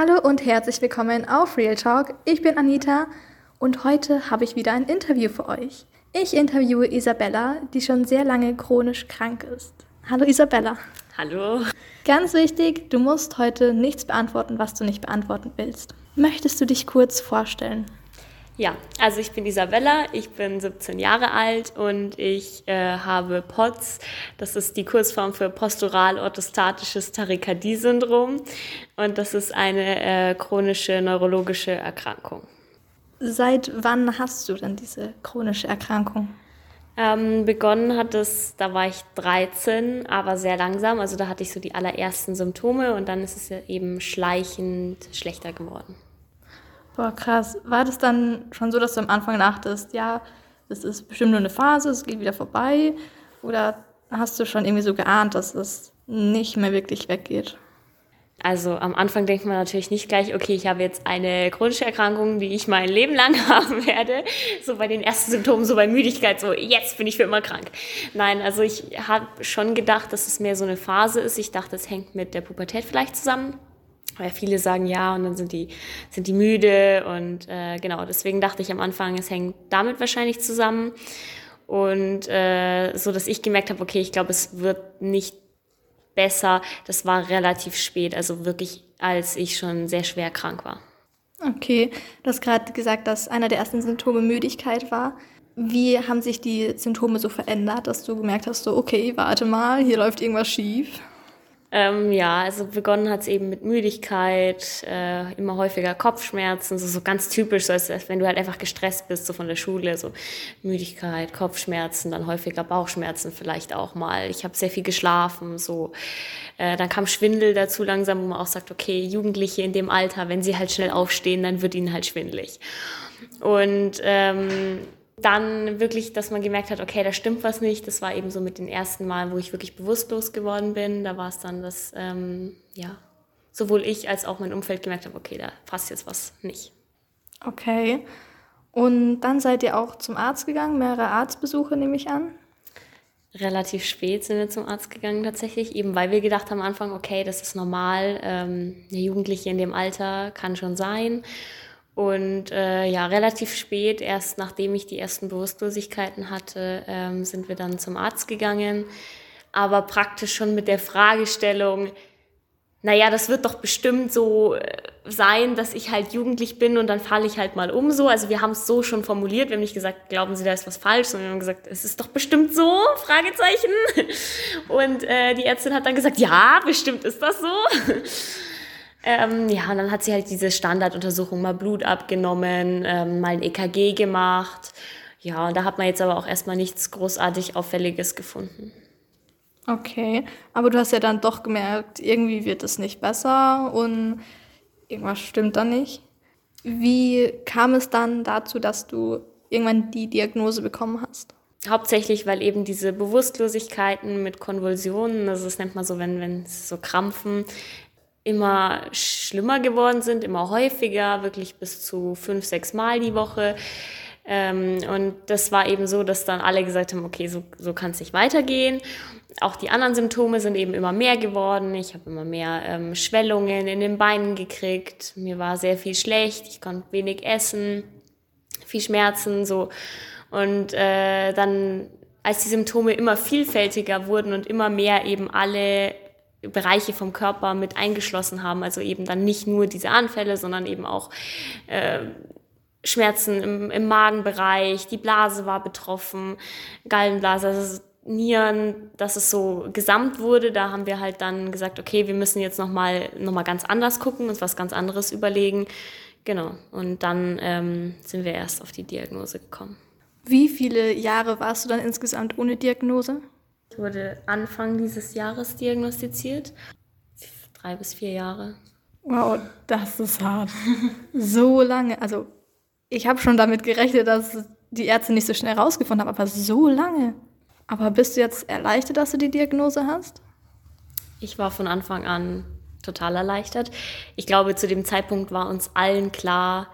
Hallo und herzlich willkommen auf Real Talk. Ich bin Anita und heute habe ich wieder ein Interview für euch. Ich interviewe Isabella, die schon sehr lange chronisch krank ist. Hallo Isabella. Hallo. Ganz wichtig, du musst heute nichts beantworten, was du nicht beantworten willst. Möchtest du dich kurz vorstellen? Ja, also ich bin Isabella, ich bin 17 Jahre alt und ich äh, habe POTS, das ist die Kurzform für postural-orthostatisches Tachykardie-Syndrom und das ist eine äh, chronische neurologische Erkrankung. Seit wann hast du denn diese chronische Erkrankung? Ähm, begonnen hat es, da war ich 13, aber sehr langsam. Also da hatte ich so die allerersten Symptome und dann ist es eben schleichend schlechter geworden. Boah, krass. War das dann schon so, dass du am Anfang dachtest, ja, das ist bestimmt nur eine Phase, es geht wieder vorbei? Oder hast du schon irgendwie so geahnt, dass es nicht mehr wirklich weggeht? Also am Anfang denkt man natürlich nicht gleich, okay, ich habe jetzt eine chronische Erkrankung, die ich mein Leben lang haben werde. So bei den ersten Symptomen, so bei Müdigkeit, so jetzt bin ich für immer krank. Nein, also ich habe schon gedacht, dass es mehr so eine Phase ist. Ich dachte, es hängt mit der Pubertät vielleicht zusammen. Weil viele sagen ja und dann sind die, sind die müde und äh, genau, deswegen dachte ich am Anfang, es hängt damit wahrscheinlich zusammen. Und äh, so, dass ich gemerkt habe, okay, ich glaube, es wird nicht besser. Das war relativ spät, also wirklich, als ich schon sehr schwer krank war. Okay, du hast gerade gesagt, dass einer der ersten Symptome Müdigkeit war. Wie haben sich die Symptome so verändert, dass du gemerkt hast, so, okay, warte mal, hier läuft irgendwas schief? Ähm, ja, also begonnen hat es eben mit Müdigkeit, äh, immer häufiger Kopfschmerzen, so, so ganz typisch, so als, als wenn du halt einfach gestresst bist, so von der Schule, so Müdigkeit, Kopfschmerzen, dann häufiger Bauchschmerzen vielleicht auch mal. Ich habe sehr viel geschlafen, so. Äh, dann kam Schwindel dazu langsam, wo man auch sagt, okay, Jugendliche in dem Alter, wenn sie halt schnell aufstehen, dann wird ihnen halt schwindelig. Und ähm, dann wirklich, dass man gemerkt hat, okay, da stimmt was nicht. Das war eben so mit den ersten Mal, wo ich wirklich bewusstlos geworden bin. Da war es dann, dass ähm, ja, sowohl ich als auch mein Umfeld gemerkt habe, okay, da passt jetzt was nicht. Okay. Und dann seid ihr auch zum Arzt gegangen, mehrere Arztbesuche nehme ich an? Relativ spät sind wir zum Arzt gegangen tatsächlich, eben weil wir gedacht haben am Anfang, okay, das ist normal, ähm, eine Jugendliche in dem Alter kann schon sein. Und äh, ja, relativ spät, erst nachdem ich die ersten Bewusstlosigkeiten hatte, ähm, sind wir dann zum Arzt gegangen. Aber praktisch schon mit der Fragestellung, naja, das wird doch bestimmt so äh, sein, dass ich halt jugendlich bin und dann falle ich halt mal um so. Also wir haben es so schon formuliert, wir haben nicht gesagt, glauben Sie, da ist was falsch, sondern wir haben gesagt, es ist doch bestimmt so, Fragezeichen. Und äh, die Ärztin hat dann gesagt, ja, bestimmt ist das so. Ähm, ja, und dann hat sie halt diese Standarduntersuchung, mal Blut abgenommen, ähm, mal ein EKG gemacht. Ja, und da hat man jetzt aber auch erstmal nichts großartig Auffälliges gefunden. Okay, aber du hast ja dann doch gemerkt, irgendwie wird es nicht besser und irgendwas stimmt da nicht. Wie kam es dann dazu, dass du irgendwann die Diagnose bekommen hast? Hauptsächlich, weil eben diese Bewusstlosigkeiten mit Konvulsionen, also das nennt man so, wenn, wenn so Krampfen, immer schlimmer geworden sind, immer häufiger, wirklich bis zu fünf, sechs Mal die Woche. Ähm, und das war eben so, dass dann alle gesagt haben, okay, so, so kann es nicht weitergehen. Auch die anderen Symptome sind eben immer mehr geworden. Ich habe immer mehr ähm, Schwellungen in den Beinen gekriegt. Mir war sehr viel schlecht. Ich konnte wenig essen, viel Schmerzen, so. Und äh, dann, als die Symptome immer vielfältiger wurden und immer mehr eben alle Bereiche vom Körper mit eingeschlossen haben. Also eben dann nicht nur diese Anfälle, sondern eben auch äh, Schmerzen im, im Magenbereich, die Blase war betroffen, Gallenblase, also Nieren, dass es so gesamt wurde. Da haben wir halt dann gesagt, okay, wir müssen jetzt nochmal noch mal ganz anders gucken, uns was ganz anderes überlegen. Genau. Und dann ähm, sind wir erst auf die Diagnose gekommen. Wie viele Jahre warst du dann insgesamt ohne Diagnose? Wurde Anfang dieses Jahres diagnostiziert. Drei bis vier Jahre. Wow, das ist hart. so lange. Also, ich habe schon damit gerechnet, dass die Ärzte nicht so schnell rausgefunden haben, aber so lange. Aber bist du jetzt erleichtert, dass du die Diagnose hast? Ich war von Anfang an total erleichtert. Ich glaube, zu dem Zeitpunkt war uns allen klar,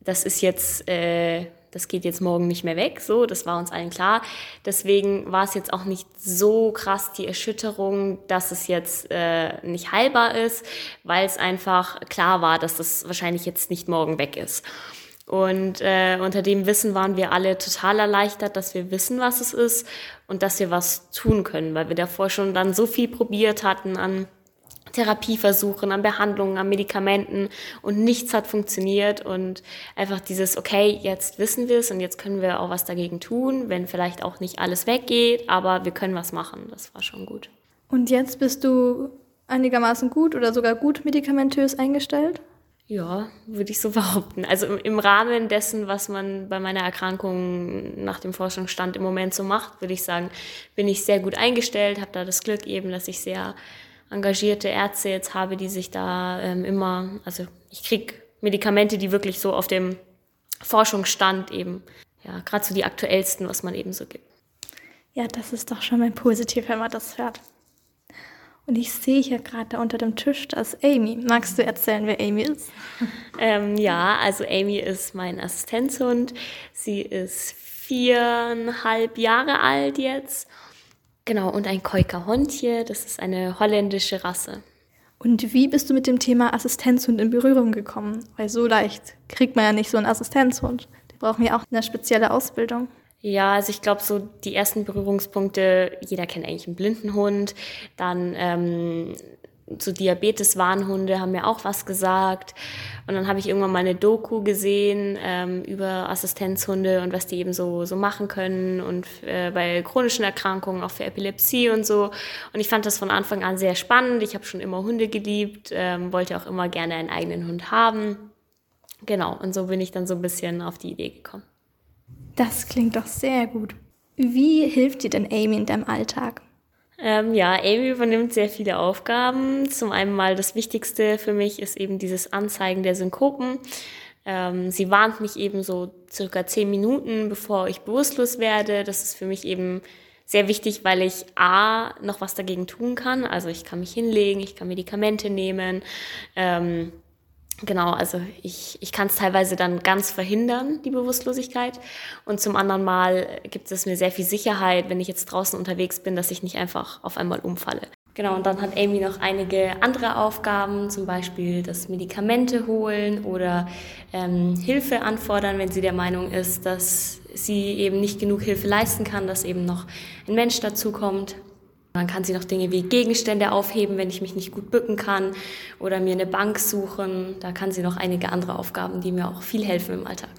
das ist jetzt äh, das geht jetzt morgen nicht mehr weg, so, das war uns allen klar. Deswegen war es jetzt auch nicht so krass die Erschütterung, dass es jetzt äh, nicht heilbar ist, weil es einfach klar war, dass das wahrscheinlich jetzt nicht morgen weg ist. Und äh, unter dem Wissen waren wir alle total erleichtert, dass wir wissen, was es ist und dass wir was tun können, weil wir davor schon dann so viel probiert hatten an Therapieversuchen, an Behandlungen, an Medikamenten und nichts hat funktioniert und einfach dieses, okay, jetzt wissen wir es und jetzt können wir auch was dagegen tun, wenn vielleicht auch nicht alles weggeht, aber wir können was machen. Das war schon gut. Und jetzt bist du einigermaßen gut oder sogar gut medikamentös eingestellt? Ja, würde ich so behaupten. Also im Rahmen dessen, was man bei meiner Erkrankung nach dem Forschungsstand im Moment so macht, würde ich sagen, bin ich sehr gut eingestellt, habe da das Glück eben, dass ich sehr engagierte Ärzte jetzt habe, die sich da ähm, immer, also ich kriege Medikamente, die wirklich so auf dem Forschungsstand eben, ja, gerade so die aktuellsten, was man eben so gibt. Ja, das ist doch schon mal positiv, wenn man das hört. Und ich sehe hier gerade unter dem Tisch, das Amy. Magst du erzählen, wer Amy ist? Ähm, ja, also Amy ist mein Assistenzhund. Sie ist viereinhalb Jahre alt jetzt Genau, und ein Koika-Hondje, das ist eine holländische Rasse. Und wie bist du mit dem Thema Assistenzhund in Berührung gekommen? Weil so leicht kriegt man ja nicht so einen Assistenzhund. Die brauchen ja auch eine spezielle Ausbildung. Ja, also ich glaube, so die ersten Berührungspunkte, jeder kennt eigentlich einen blinden Hund. Dann ähm, so Diabetes-Warnhunde haben mir auch was gesagt. Und dann habe ich irgendwann mal eine Doku gesehen ähm, über Assistenzhunde und was die eben so, so machen können und äh, bei chronischen Erkrankungen, auch für Epilepsie und so. Und ich fand das von Anfang an sehr spannend. Ich habe schon immer Hunde geliebt, ähm, wollte auch immer gerne einen eigenen Hund haben. Genau, und so bin ich dann so ein bisschen auf die Idee gekommen. Das klingt doch sehr gut. Wie hilft dir denn Amy in deinem Alltag? Ähm, ja, Amy übernimmt sehr viele Aufgaben. Zum einen mal das Wichtigste für mich ist eben dieses Anzeigen der Synkopen. Ähm, sie warnt mich eben so circa zehn Minuten, bevor ich bewusstlos werde. Das ist für mich eben sehr wichtig, weil ich A, noch was dagegen tun kann. Also ich kann mich hinlegen, ich kann Medikamente nehmen. Ähm, Genau, also ich, ich kann es teilweise dann ganz verhindern, die Bewusstlosigkeit. Und zum anderen Mal gibt es mir sehr viel Sicherheit, wenn ich jetzt draußen unterwegs bin, dass ich nicht einfach auf einmal umfalle. Genau, und dann hat Amy noch einige andere Aufgaben, zum Beispiel das Medikamente holen oder ähm, Hilfe anfordern, wenn sie der Meinung ist, dass sie eben nicht genug Hilfe leisten kann, dass eben noch ein Mensch dazukommt. Dann kann sie noch Dinge wie Gegenstände aufheben, wenn ich mich nicht gut bücken kann oder mir eine Bank suchen. Da kann sie noch einige andere Aufgaben, die mir auch viel helfen im Alltag.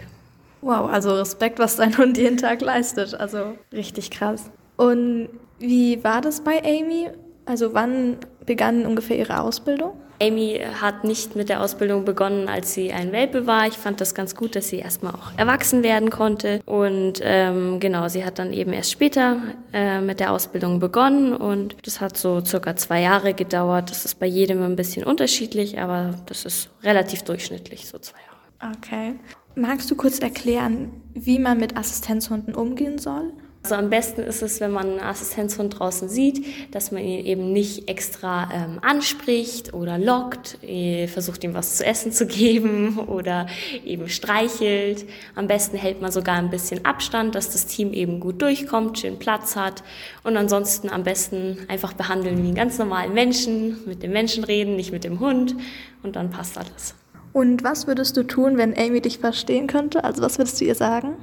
Wow, also Respekt, was dein Hund jeden Tag leistet. Also richtig krass. Und wie war das bei Amy? Also wann begann ungefähr ihre Ausbildung? Amy hat nicht mit der Ausbildung begonnen, als sie ein Welpe war. Ich fand das ganz gut, dass sie erstmal auch erwachsen werden konnte. Und ähm, genau, sie hat dann eben erst später äh, mit der Ausbildung begonnen und das hat so circa zwei Jahre gedauert. Das ist bei jedem ein bisschen unterschiedlich, aber das ist relativ durchschnittlich, so zwei Jahre. Okay. Magst du kurz erklären, wie man mit Assistenzhunden umgehen soll? Also am besten ist es, wenn man einen Assistenzhund draußen sieht, dass man ihn eben nicht extra ähm, anspricht oder lockt, äh, versucht ihm was zu essen zu geben oder eben streichelt. Am besten hält man sogar ein bisschen Abstand, dass das Team eben gut durchkommt, schön Platz hat und ansonsten am besten einfach behandeln wie einen ganz normalen Menschen, mit dem Menschen reden, nicht mit dem Hund und dann passt alles. Und was würdest du tun, wenn Amy dich verstehen könnte? Also was würdest du ihr sagen?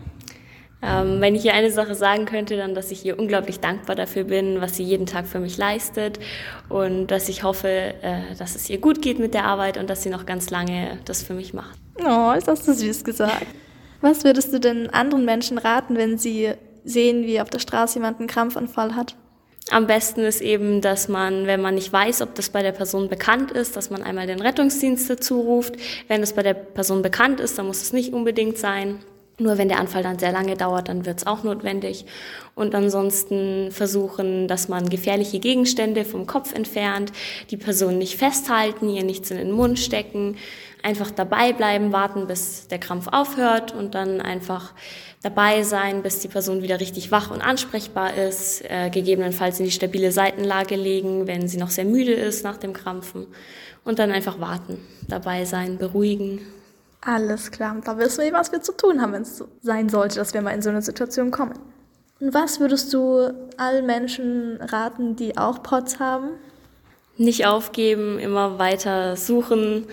Ähm, wenn ich ihr eine Sache sagen könnte, dann, dass ich ihr unglaublich dankbar dafür bin, was sie jeden Tag für mich leistet und dass ich hoffe, äh, dass es ihr gut geht mit der Arbeit und dass sie noch ganz lange das für mich macht. Oh, ist das so süß gesagt. Was würdest du denn anderen Menschen raten, wenn sie sehen, wie auf der Straße jemand einen Krampfanfall hat? Am besten ist eben, dass man, wenn man nicht weiß, ob das bei der Person bekannt ist, dass man einmal den Rettungsdienst dazu ruft. Wenn es bei der Person bekannt ist, dann muss es nicht unbedingt sein. Nur wenn der Anfall dann sehr lange dauert, dann wird es auch notwendig. Und ansonsten versuchen, dass man gefährliche Gegenstände vom Kopf entfernt, die Person nicht festhalten, ihr nichts in den Mund stecken, einfach dabei bleiben, warten, bis der Krampf aufhört und dann einfach dabei sein, bis die Person wieder richtig wach und ansprechbar ist, äh, gegebenenfalls in die stabile Seitenlage legen, wenn sie noch sehr müde ist nach dem Krampfen und dann einfach warten, dabei sein, beruhigen Alles klar, da wissen wir, was wir zu tun haben, wenn es so sein sollte, dass wir mal in so eine Situation kommen. Und was würdest du allen Menschen raten, die auch POTS haben? Nicht aufgeben, immer weiter suchen,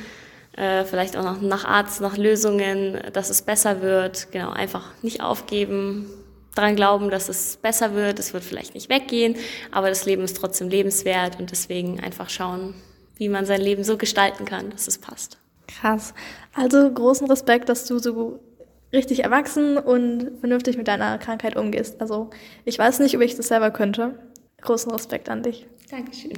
äh, vielleicht auch noch nach Arzt, nach Lösungen, dass es besser wird. Genau, einfach nicht aufgeben, daran glauben, dass es besser wird. Es wird vielleicht nicht weggehen, aber das Leben ist trotzdem lebenswert und deswegen einfach schauen, wie man sein Leben so gestalten kann, dass es passt. Krass. Also großen Respekt, dass du so richtig erwachsen und vernünftig mit deiner Krankheit umgehst. Also ich weiß nicht, ob ich das selber könnte. Großen Respekt an dich. Dankeschön.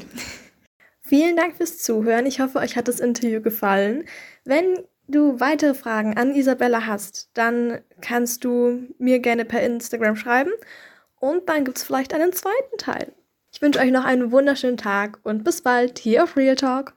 Vielen Dank fürs Zuhören. Ich hoffe, euch hat das Interview gefallen. Wenn du weitere Fragen an Isabella hast, dann kannst du mir gerne per Instagram schreiben und dann gibt es vielleicht einen zweiten Teil. Ich wünsche euch noch einen wunderschönen Tag und bis bald hier auf Real Talk.